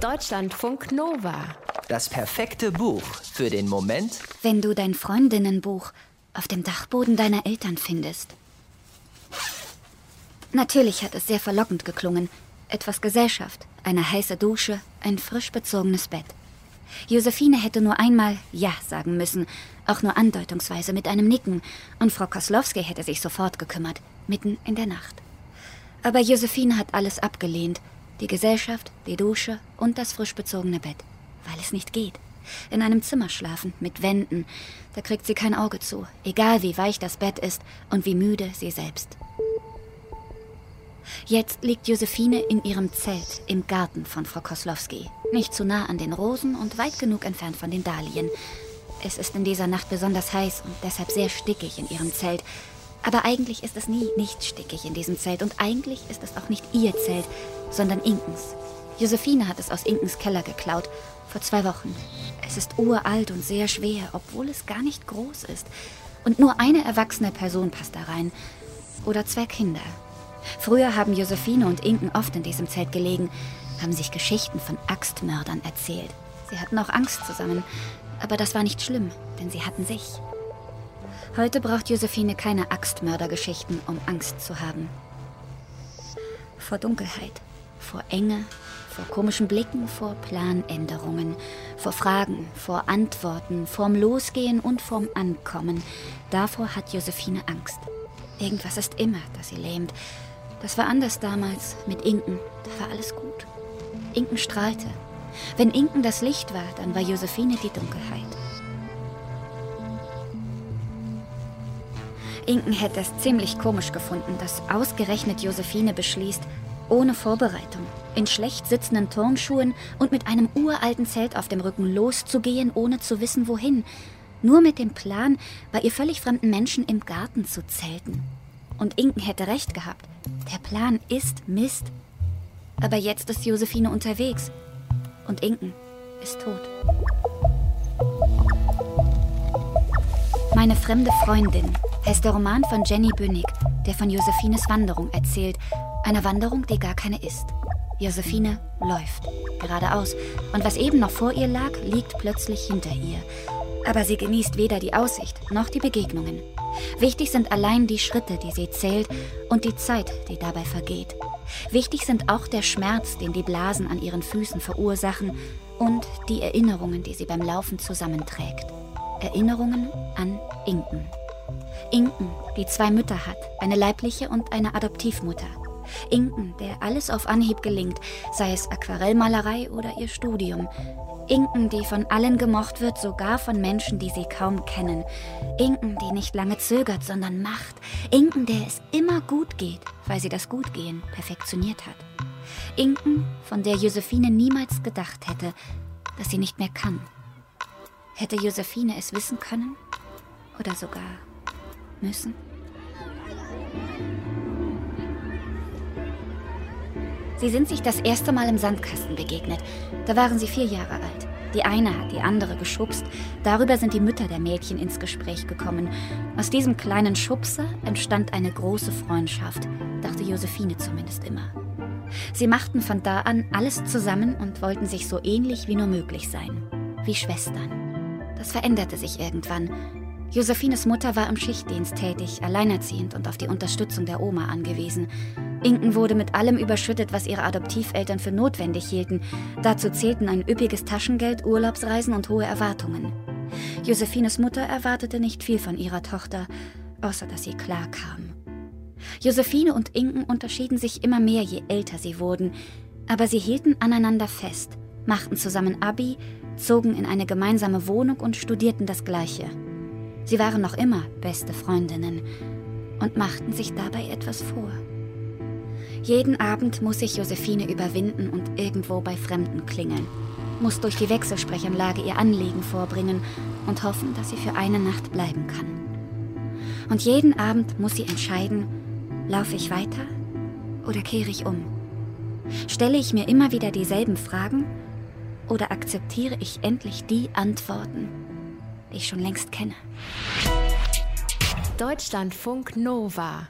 Deutschlandfunk Nova. Das perfekte Buch für den Moment, wenn du dein Freundinnenbuch auf dem Dachboden deiner Eltern findest. Natürlich hat es sehr verlockend geklungen. Etwas Gesellschaft, eine heiße Dusche, ein frisch bezogenes Bett. Josephine hätte nur einmal Ja sagen müssen, auch nur andeutungsweise mit einem Nicken, und Frau Koslowski hätte sich sofort gekümmert, mitten in der Nacht. Aber Josephine hat alles abgelehnt die Gesellschaft, die Dusche und das frisch bezogene Bett. Weil es nicht geht. In einem Zimmer schlafen, mit Wänden. Da kriegt sie kein Auge zu, egal wie weich das Bett ist und wie müde sie selbst. Jetzt liegt Josephine in ihrem Zelt im Garten von Frau Koslowski. Nicht zu nah an den Rosen und weit genug entfernt von den Dahlien. Es ist in dieser Nacht besonders heiß und deshalb sehr stickig in ihrem Zelt. Aber eigentlich ist es nie nicht stickig in diesem Zelt und eigentlich ist es auch nicht ihr Zelt, sondern Inkens. Josephine hat es aus Inkens Keller geklaut, vor zwei Wochen. Es ist uralt und sehr schwer, obwohl es gar nicht groß ist. Und nur eine erwachsene Person passt da rein. Oder zwei Kinder. Früher haben Josephine und Inken oft in diesem Zelt gelegen, haben sich Geschichten von Axtmördern erzählt. Sie hatten auch Angst zusammen. Aber das war nicht schlimm, denn sie hatten sich. Heute braucht Josephine keine Axtmördergeschichten, um Angst zu haben. Vor Dunkelheit, vor Enge, vor komischen Blicken, vor Planänderungen, vor Fragen, vor Antworten, vorm Losgehen und vorm Ankommen. Davor hat Josephine Angst. Irgendwas ist immer, das sie lähmt. Das war anders damals mit Inken. Da war alles gut. Inken strahlte. Wenn Inken das Licht war, dann war Josephine die Dunkelheit. Inken hätte es ziemlich komisch gefunden, dass ausgerechnet Josephine beschließt, ohne Vorbereitung, in schlecht sitzenden Turnschuhen und mit einem uralten Zelt auf dem Rücken loszugehen, ohne zu wissen, wohin. Nur mit dem Plan, bei ihr völlig fremden Menschen im Garten zu zelten. Und Inken hätte recht gehabt. Der Plan ist Mist. Aber jetzt ist Josephine unterwegs. Und Inken ist tot. Meine fremde Freundin heißt der Roman von Jenny Bünnig, der von Josephines Wanderung erzählt. Eine Wanderung, die gar keine ist. Josephine läuft geradeaus und was eben noch vor ihr lag, liegt plötzlich hinter ihr. Aber sie genießt weder die Aussicht noch die Begegnungen. Wichtig sind allein die Schritte, die sie zählt und die Zeit, die dabei vergeht. Wichtig sind auch der Schmerz, den die Blasen an ihren Füßen verursachen und die Erinnerungen, die sie beim Laufen zusammenträgt. Erinnerungen an Inken. Inken, die zwei Mütter hat, eine leibliche und eine Adoptivmutter. Inken, der alles auf Anhieb gelingt, sei es Aquarellmalerei oder ihr Studium. Inken, die von allen gemocht wird, sogar von Menschen, die sie kaum kennen. Inken, die nicht lange zögert, sondern macht. Inken, der es immer gut geht, weil sie das Gutgehen perfektioniert hat. Inken, von der Josephine niemals gedacht hätte, dass sie nicht mehr kann. Hätte Josephine es wissen können? Oder sogar müssen? Sie sind sich das erste Mal im Sandkasten begegnet. Da waren sie vier Jahre alt. Die eine hat die andere geschubst. Darüber sind die Mütter der Mädchen ins Gespräch gekommen. Aus diesem kleinen Schubser entstand eine große Freundschaft, dachte Josephine zumindest immer. Sie machten von da an alles zusammen und wollten sich so ähnlich wie nur möglich sein. Wie Schwestern. Das veränderte sich irgendwann. Josephines Mutter war im Schichtdienst tätig, alleinerziehend und auf die Unterstützung der Oma angewiesen. Inken wurde mit allem überschüttet, was ihre Adoptiveltern für notwendig hielten. Dazu zählten ein üppiges Taschengeld, Urlaubsreisen und hohe Erwartungen. Josephines Mutter erwartete nicht viel von ihrer Tochter, außer dass sie klar kam. Josephine und Inken unterschieden sich immer mehr, je älter sie wurden, aber sie hielten aneinander fest, machten zusammen Abi, zogen in eine gemeinsame Wohnung und studierten das Gleiche. Sie waren noch immer beste Freundinnen und machten sich dabei etwas vor. Jeden Abend muss sich Josephine überwinden und irgendwo bei Fremden klingeln, muss durch die Wechselsprechanlage ihr Anliegen vorbringen und hoffen, dass sie für eine Nacht bleiben kann. Und jeden Abend muss sie entscheiden, laufe ich weiter oder kehre ich um? Stelle ich mir immer wieder dieselben Fragen oder akzeptiere ich endlich die Antworten, die ich schon längst kenne? Deutschlandfunk Nova